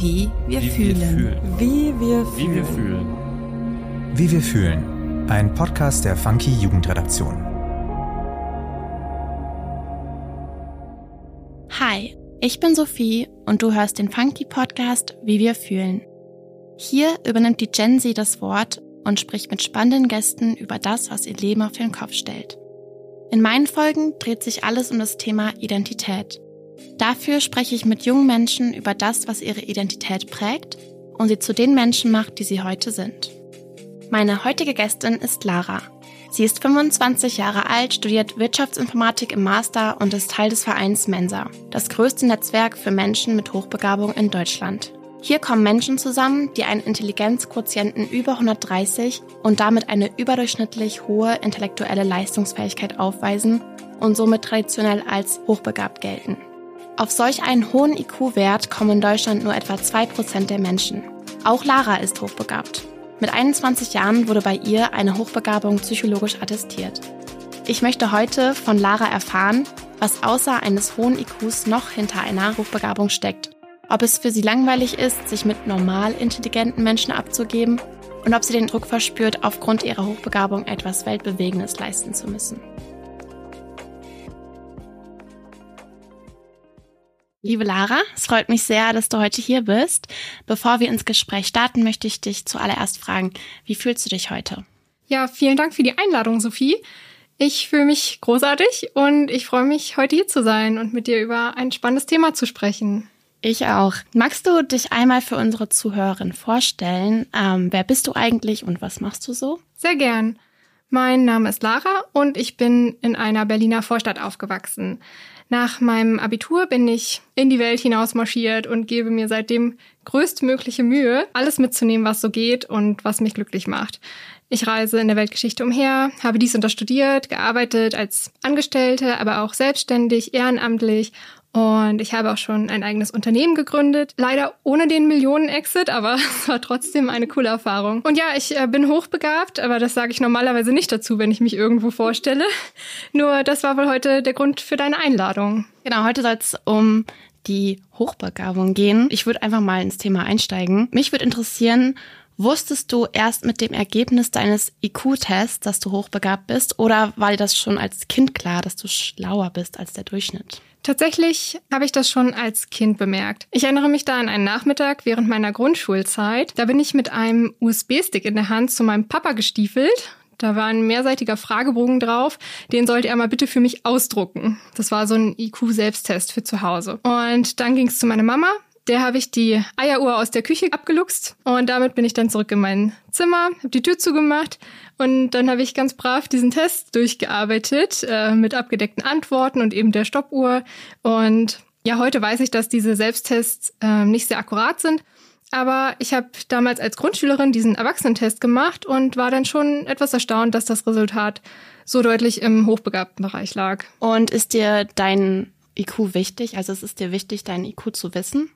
Wie wir Wie fühlen. wir fühlen. Wie wir Wie wir fühlen. fühlen. Wie wir fühlen. Ein Podcast der Funky Jugendredaktion. Hi, ich bin Sophie und du hörst den Funky Podcast Wie wir fühlen. Hier übernimmt die Gen Z das Wort und spricht mit spannenden Gästen über das, was ihr Leben auf den Kopf stellt. In meinen Folgen dreht sich alles um das Thema Identität. Dafür spreche ich mit jungen Menschen über das, was ihre Identität prägt und sie zu den Menschen macht, die sie heute sind. Meine heutige Gästin ist Lara. Sie ist 25 Jahre alt, studiert Wirtschaftsinformatik im Master und ist Teil des Vereins Mensa, das größte Netzwerk für Menschen mit Hochbegabung in Deutschland. Hier kommen Menschen zusammen, die einen Intelligenzquotienten über 130 und damit eine überdurchschnittlich hohe intellektuelle Leistungsfähigkeit aufweisen und somit traditionell als hochbegabt gelten. Auf solch einen hohen IQ-Wert kommen in Deutschland nur etwa 2% der Menschen. Auch Lara ist hochbegabt. Mit 21 Jahren wurde bei ihr eine Hochbegabung psychologisch attestiert. Ich möchte heute von Lara erfahren, was außer eines hohen IQs noch hinter einer Hochbegabung steckt. Ob es für sie langweilig ist, sich mit normal intelligenten Menschen abzugeben und ob sie den Druck verspürt, aufgrund ihrer Hochbegabung etwas Weltbewegendes leisten zu müssen. Liebe Lara, es freut mich sehr, dass du heute hier bist. Bevor wir ins Gespräch starten, möchte ich dich zuallererst fragen, wie fühlst du dich heute? Ja, vielen Dank für die Einladung, Sophie. Ich fühle mich großartig und ich freue mich, heute hier zu sein und mit dir über ein spannendes Thema zu sprechen. Ich auch. Magst du dich einmal für unsere Zuhörerin vorstellen? Ähm, wer bist du eigentlich und was machst du so? Sehr gern. Mein Name ist Lara und ich bin in einer Berliner Vorstadt aufgewachsen. Nach meinem Abitur bin ich in die Welt hinaus marschiert und gebe mir seitdem größtmögliche Mühe, alles mitzunehmen, was so geht und was mich glücklich macht. Ich reise in der Weltgeschichte umher, habe dies und das studiert, gearbeitet als Angestellte, aber auch selbstständig, ehrenamtlich und ich habe auch schon ein eigenes Unternehmen gegründet. Leider ohne den Millionen-Exit, aber es war trotzdem eine coole Erfahrung. Und ja, ich äh, bin hochbegabt, aber das sage ich normalerweise nicht dazu, wenn ich mich irgendwo vorstelle. Nur das war wohl heute der Grund für deine Einladung. Genau, heute soll es um die Hochbegabung gehen. Ich würde einfach mal ins Thema einsteigen. Mich würde interessieren, Wusstest du erst mit dem Ergebnis deines IQ-Tests, dass du hochbegabt bist, oder war dir das schon als Kind klar, dass du schlauer bist als der Durchschnitt? Tatsächlich habe ich das schon als Kind bemerkt. Ich erinnere mich da an einen Nachmittag während meiner Grundschulzeit. Da bin ich mit einem USB-Stick in der Hand zu meinem Papa gestiefelt. Da war ein mehrseitiger Fragebogen drauf. Den sollte er mal bitte für mich ausdrucken. Das war so ein IQ-Selbsttest für zu Hause. Und dann ging es zu meiner Mama. Der habe ich die Eieruhr aus der Küche abgeluchst und damit bin ich dann zurück in mein Zimmer, habe die Tür zugemacht und dann habe ich ganz brav diesen Test durchgearbeitet äh, mit abgedeckten Antworten und eben der Stoppuhr. Und ja, heute weiß ich, dass diese Selbsttests äh, nicht sehr akkurat sind. Aber ich habe damals als Grundschülerin diesen Erwachsenentest gemacht und war dann schon etwas erstaunt, dass das Resultat so deutlich im hochbegabten Bereich lag. Und ist dir dein IQ wichtig? Also es ist dir wichtig, deinen IQ zu wissen?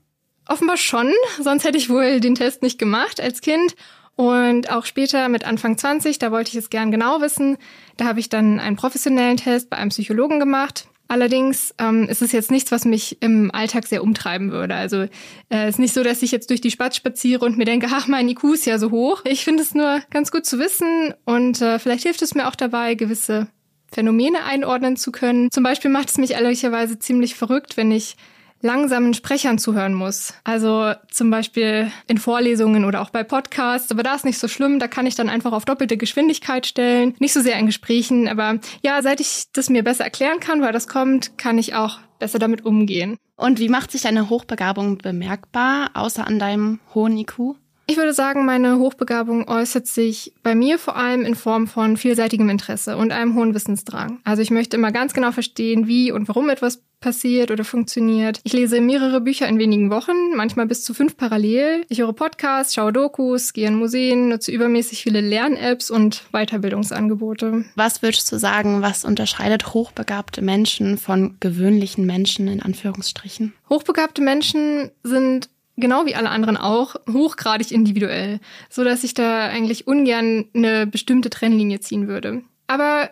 Offenbar schon, sonst hätte ich wohl den Test nicht gemacht als Kind. Und auch später mit Anfang 20, da wollte ich es gern genau wissen. Da habe ich dann einen professionellen Test bei einem Psychologen gemacht. Allerdings ähm, ist es jetzt nichts, was mich im Alltag sehr umtreiben würde. Also es äh, ist nicht so, dass ich jetzt durch die Stadt spaziere und mir denke, ach, mein IQ ist ja so hoch. Ich finde es nur ganz gut zu wissen und äh, vielleicht hilft es mir auch dabei, gewisse Phänomene einordnen zu können. Zum Beispiel macht es mich ehrlicherweise ziemlich verrückt, wenn ich langsamen Sprechern zuhören muss. Also zum Beispiel in Vorlesungen oder auch bei Podcasts. Aber da ist nicht so schlimm. Da kann ich dann einfach auf doppelte Geschwindigkeit stellen. Nicht so sehr in Gesprächen. Aber ja, seit ich das mir besser erklären kann, weil das kommt, kann ich auch besser damit umgehen. Und wie macht sich deine Hochbegabung bemerkbar, außer an deinem hohen IQ? Ich würde sagen, meine Hochbegabung äußert sich bei mir vor allem in Form von vielseitigem Interesse und einem hohen Wissensdrang. Also ich möchte immer ganz genau verstehen, wie und warum etwas passiert oder funktioniert. Ich lese mehrere Bücher in wenigen Wochen, manchmal bis zu fünf parallel. Ich höre Podcasts, schaue Dokus, gehe in Museen, nutze übermäßig viele Lern-Apps und Weiterbildungsangebote. Was würdest du sagen, was unterscheidet hochbegabte Menschen von gewöhnlichen Menschen in Anführungsstrichen? Hochbegabte Menschen sind genau wie alle anderen auch, hochgradig individuell, so dass ich da eigentlich ungern eine bestimmte Trennlinie ziehen würde. Aber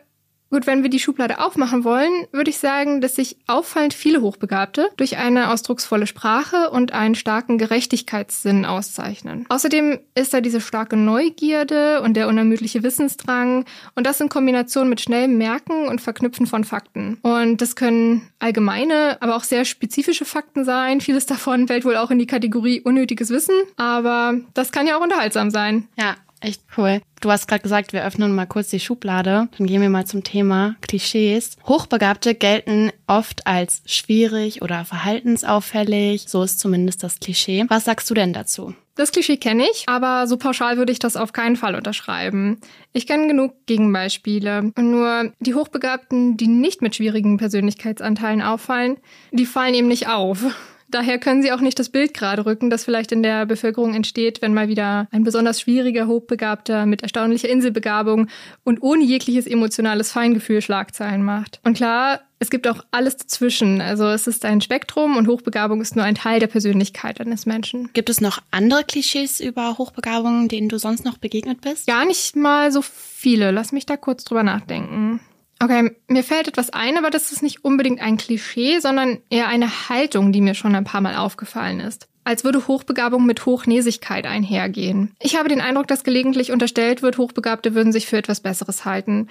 Gut, wenn wir die Schublade aufmachen wollen, würde ich sagen, dass sich auffallend viele Hochbegabte durch eine ausdrucksvolle Sprache und einen starken Gerechtigkeitssinn auszeichnen. Außerdem ist da diese starke Neugierde und der unermüdliche Wissensdrang und das in Kombination mit schnellem Merken und Verknüpfen von Fakten. Und das können allgemeine, aber auch sehr spezifische Fakten sein. Vieles davon fällt wohl auch in die Kategorie unnötiges Wissen, aber das kann ja auch unterhaltsam sein. Ja, Echt cool. Du hast gerade gesagt, wir öffnen mal kurz die Schublade. Dann gehen wir mal zum Thema Klischees. Hochbegabte gelten oft als schwierig oder verhaltensauffällig. So ist zumindest das Klischee. Was sagst du denn dazu? Das Klischee kenne ich, aber so pauschal würde ich das auf keinen Fall unterschreiben. Ich kenne genug Gegenbeispiele. Nur die Hochbegabten, die nicht mit schwierigen Persönlichkeitsanteilen auffallen, die fallen eben nicht auf. Daher können sie auch nicht das Bild gerade rücken, das vielleicht in der Bevölkerung entsteht, wenn mal wieder ein besonders schwieriger, hochbegabter mit erstaunlicher Inselbegabung und ohne jegliches emotionales Feingefühl Schlagzeilen macht. Und klar, es gibt auch alles dazwischen. Also es ist ein Spektrum und Hochbegabung ist nur ein Teil der Persönlichkeit eines Menschen. Gibt es noch andere Klischees über Hochbegabung, denen du sonst noch begegnet bist? Gar nicht mal so viele. Lass mich da kurz drüber nachdenken. Okay, mir fällt etwas ein, aber das ist nicht unbedingt ein Klischee, sondern eher eine Haltung, die mir schon ein paar Mal aufgefallen ist. Als würde Hochbegabung mit Hochnäsigkeit einhergehen. Ich habe den Eindruck, dass gelegentlich unterstellt wird, Hochbegabte würden sich für etwas Besseres halten.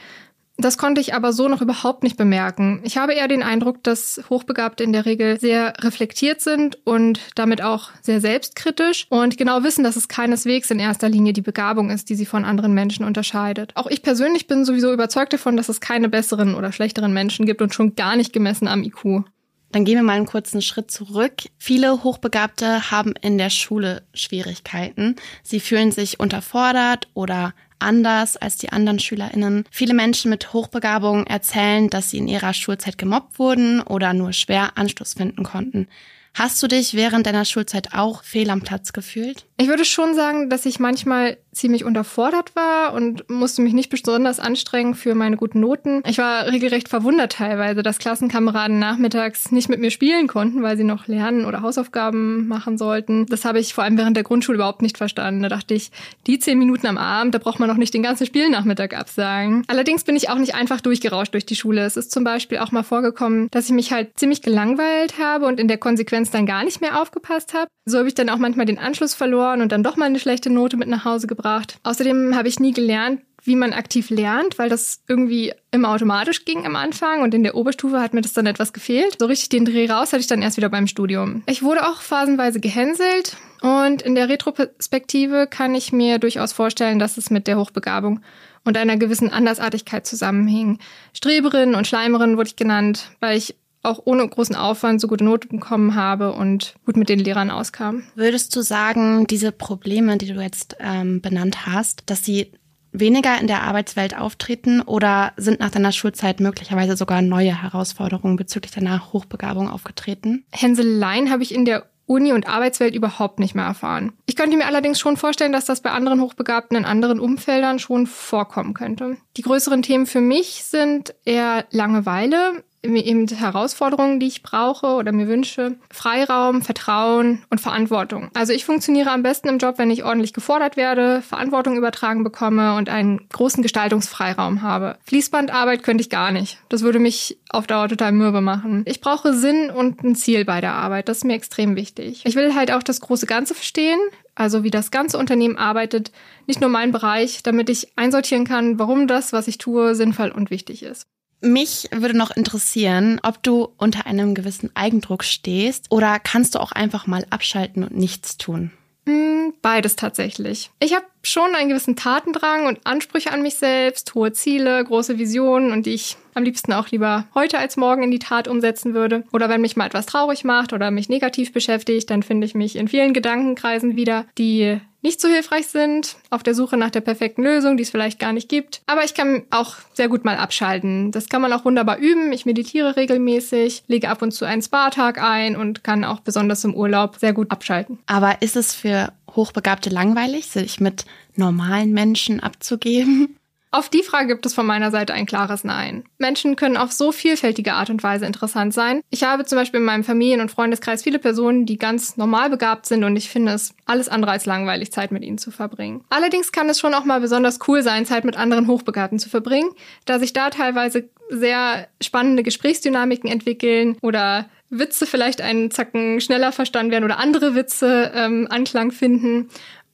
Das konnte ich aber so noch überhaupt nicht bemerken. Ich habe eher den Eindruck, dass Hochbegabte in der Regel sehr reflektiert sind und damit auch sehr selbstkritisch und genau wissen, dass es keineswegs in erster Linie die Begabung ist, die sie von anderen Menschen unterscheidet. Auch ich persönlich bin sowieso überzeugt davon, dass es keine besseren oder schlechteren Menschen gibt und schon gar nicht gemessen am IQ. Dann gehen wir mal einen kurzen Schritt zurück. Viele Hochbegabte haben in der Schule Schwierigkeiten. Sie fühlen sich unterfordert oder anders als die anderen SchülerInnen. Viele Menschen mit Hochbegabung erzählen, dass sie in ihrer Schulzeit gemobbt wurden oder nur schwer Anschluss finden konnten. Hast du dich während deiner Schulzeit auch fehl am Platz gefühlt? Ich würde schon sagen, dass ich manchmal ziemlich unterfordert war und musste mich nicht besonders anstrengen für meine guten Noten. Ich war regelrecht verwundert teilweise, dass Klassenkameraden nachmittags nicht mit mir spielen konnten, weil sie noch lernen oder Hausaufgaben machen sollten. Das habe ich vor allem während der Grundschule überhaupt nicht verstanden. Da dachte ich, die zehn Minuten am Abend, da braucht man noch nicht den ganzen Spielnachmittag absagen. Allerdings bin ich auch nicht einfach durchgerauscht durch die Schule. Es ist zum Beispiel auch mal vorgekommen, dass ich mich halt ziemlich gelangweilt habe und in der Konsequenz dann gar nicht mehr aufgepasst habe. So habe ich dann auch manchmal den Anschluss verloren und dann doch mal eine schlechte Note mit nach Hause gebracht. Außerdem habe ich nie gelernt, wie man aktiv lernt, weil das irgendwie immer automatisch ging am Anfang und in der Oberstufe hat mir das dann etwas gefehlt. So richtig den Dreh raus hatte ich dann erst wieder beim Studium. Ich wurde auch phasenweise gehänselt und in der Retroperspektive kann ich mir durchaus vorstellen, dass es mit der Hochbegabung und einer gewissen Andersartigkeit zusammenhing. Streberin und Schleimerin wurde ich genannt, weil ich auch ohne großen Aufwand so gute Noten bekommen habe und gut mit den Lehrern auskam. Würdest du sagen, diese Probleme, die du jetzt ähm, benannt hast, dass sie weniger in der Arbeitswelt auftreten oder sind nach deiner Schulzeit möglicherweise sogar neue Herausforderungen bezüglich deiner Hochbegabung aufgetreten? Hänseleien habe ich in der Uni und Arbeitswelt überhaupt nicht mehr erfahren. Ich könnte mir allerdings schon vorstellen, dass das bei anderen Hochbegabten in anderen Umfeldern schon vorkommen könnte. Die größeren Themen für mich sind eher Langeweile, eben Herausforderungen, die ich brauche oder mir wünsche, Freiraum, Vertrauen und Verantwortung. Also ich funktioniere am besten im Job, wenn ich ordentlich gefordert werde, Verantwortung übertragen bekomme und einen großen Gestaltungsfreiraum habe. Fließbandarbeit könnte ich gar nicht. Das würde mich auf Dauer total mürbe machen. Ich brauche Sinn und ein Ziel bei der Arbeit. Das ist mir extrem wichtig. Ich will halt auch das große Ganze verstehen, also wie das ganze Unternehmen arbeitet, nicht nur mein Bereich, damit ich einsortieren kann, warum das, was ich tue, sinnvoll und wichtig ist. Mich würde noch interessieren, ob du unter einem gewissen Eigendruck stehst oder kannst du auch einfach mal abschalten und nichts tun? Hm, beides tatsächlich. Ich habe schon einen gewissen Tatendrang und Ansprüche an mich selbst, hohe Ziele, große Visionen und die ich am liebsten auch lieber heute als morgen in die Tat umsetzen würde. Oder wenn mich mal etwas traurig macht oder mich negativ beschäftigt, dann finde ich mich in vielen Gedankenkreisen wieder, die nicht so hilfreich sind, auf der Suche nach der perfekten Lösung, die es vielleicht gar nicht gibt. Aber ich kann auch sehr gut mal abschalten. Das kann man auch wunderbar üben. Ich meditiere regelmäßig, lege ab und zu einen Spa-Tag ein und kann auch besonders im Urlaub sehr gut abschalten. Aber ist es für Hochbegabte langweilig, sich mit normalen Menschen abzugeben? Auf die Frage gibt es von meiner Seite ein klares Nein. Menschen können auf so vielfältige Art und Weise interessant sein. Ich habe zum Beispiel in meinem Familien- und Freundeskreis viele Personen, die ganz normal begabt sind und ich finde es alles andere als langweilig, Zeit mit ihnen zu verbringen. Allerdings kann es schon auch mal besonders cool sein, Zeit mit anderen Hochbegabten zu verbringen, da sich da teilweise sehr spannende Gesprächsdynamiken entwickeln oder Witze vielleicht einen Zacken schneller verstanden werden oder andere Witze ähm, Anklang finden.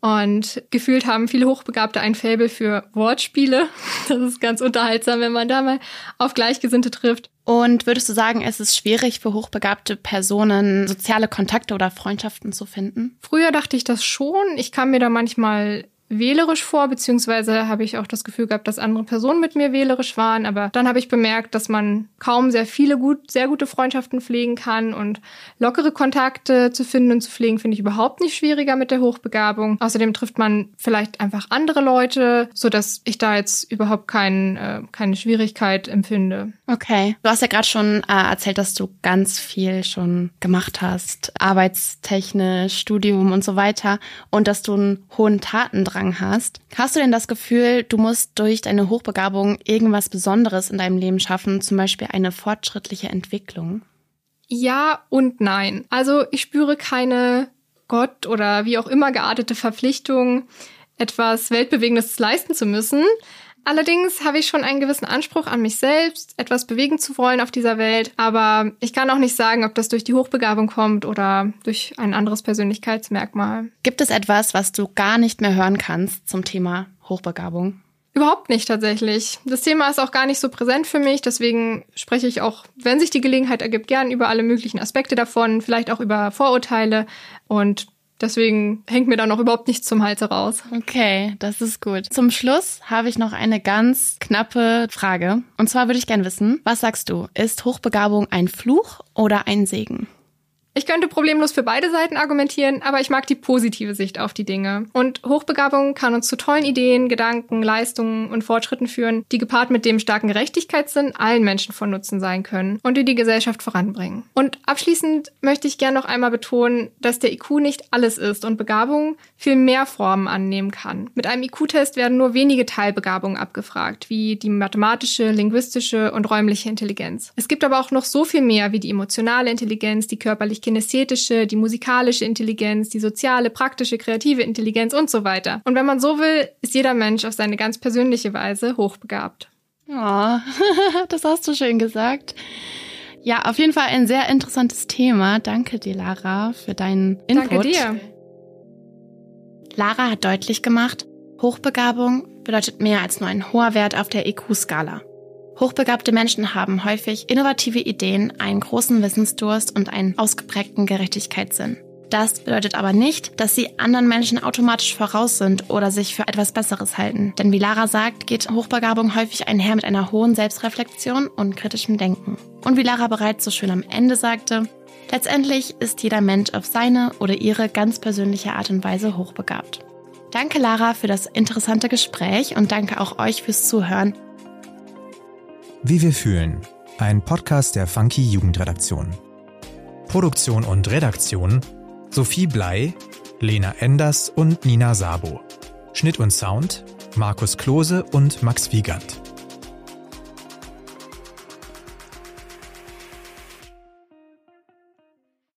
Und gefühlt haben viele Hochbegabte ein Faible für Wortspiele. Das ist ganz unterhaltsam, wenn man da mal auf Gleichgesinnte trifft. Und würdest du sagen, es ist schwierig für hochbegabte Personen, soziale Kontakte oder Freundschaften zu finden? Früher dachte ich das schon. Ich kam mir da manchmal wählerisch vor, beziehungsweise habe ich auch das Gefühl gehabt, dass andere Personen mit mir wählerisch waren. Aber dann habe ich bemerkt, dass man kaum sehr viele gut, sehr gute Freundschaften pflegen kann und lockere Kontakte zu finden und zu pflegen, finde ich überhaupt nicht schwieriger mit der Hochbegabung. Außerdem trifft man vielleicht einfach andere Leute, so dass ich da jetzt überhaupt kein, äh, keine Schwierigkeit empfinde. Okay. Du hast ja gerade schon äh, erzählt, dass du ganz viel schon gemacht hast, arbeitstechnisch, Studium und so weiter und dass du einen hohen Tatendrang Tatendrang hast. Hast du denn das Gefühl, du musst durch deine Hochbegabung irgendwas Besonderes in deinem Leben schaffen, zum Beispiel eine fortschrittliche Entwicklung? Ja und nein. Also ich spüre keine Gott oder wie auch immer geartete Verpflichtung, etwas Weltbewegendes leisten zu müssen. Allerdings habe ich schon einen gewissen Anspruch an mich selbst, etwas bewegen zu wollen auf dieser Welt, aber ich kann auch nicht sagen, ob das durch die Hochbegabung kommt oder durch ein anderes Persönlichkeitsmerkmal. Gibt es etwas, was du gar nicht mehr hören kannst zum Thema Hochbegabung? Überhaupt nicht tatsächlich. Das Thema ist auch gar nicht so präsent für mich, deswegen spreche ich auch, wenn sich die Gelegenheit ergibt, gern über alle möglichen Aspekte davon, vielleicht auch über Vorurteile und Deswegen hängt mir da noch überhaupt nichts zum Hals raus. Okay, das ist gut. Zum Schluss habe ich noch eine ganz knappe Frage. Und zwar würde ich gerne wissen, was sagst du? Ist Hochbegabung ein Fluch oder ein Segen? Ich könnte problemlos für beide Seiten argumentieren, aber ich mag die positive Sicht auf die Dinge. Und Hochbegabung kann uns zu tollen Ideen, Gedanken, Leistungen und Fortschritten führen, die gepaart mit dem starken Gerechtigkeitssinn allen Menschen von Nutzen sein können und die die Gesellschaft voranbringen. Und abschließend möchte ich gerne noch einmal betonen, dass der IQ nicht alles ist und Begabung viel mehr Formen annehmen kann. Mit einem IQ-Test werden nur wenige Teilbegabungen abgefragt, wie die mathematische, linguistische und räumliche Intelligenz. Es gibt aber auch noch so viel mehr wie die emotionale Intelligenz, die körperlich kinästhetische, die musikalische Intelligenz, die soziale, praktische, kreative Intelligenz und so weiter. Und wenn man so will, ist jeder Mensch auf seine ganz persönliche Weise hochbegabt. Oh, das hast du schön gesagt. Ja, auf jeden Fall ein sehr interessantes Thema. Danke dir, Lara, für deinen Input. Danke dir. Lara hat deutlich gemacht, Hochbegabung bedeutet mehr als nur ein hoher Wert auf der IQ-Skala. Hochbegabte Menschen haben häufig innovative Ideen, einen großen Wissensdurst und einen ausgeprägten Gerechtigkeitssinn. Das bedeutet aber nicht, dass sie anderen Menschen automatisch voraus sind oder sich für etwas Besseres halten. Denn wie Lara sagt, geht Hochbegabung häufig einher mit einer hohen Selbstreflexion und kritischem Denken. Und wie Lara bereits so schön am Ende sagte, letztendlich ist jeder Mensch auf seine oder ihre ganz persönliche Art und Weise hochbegabt. Danke Lara für das interessante Gespräch und danke auch euch fürs Zuhören. Wie wir fühlen. Ein Podcast der Funky Jugendredaktion. Produktion und Redaktion Sophie Blei, Lena Enders und Nina Sabo. Schnitt und Sound Markus Klose und Max Wiegand.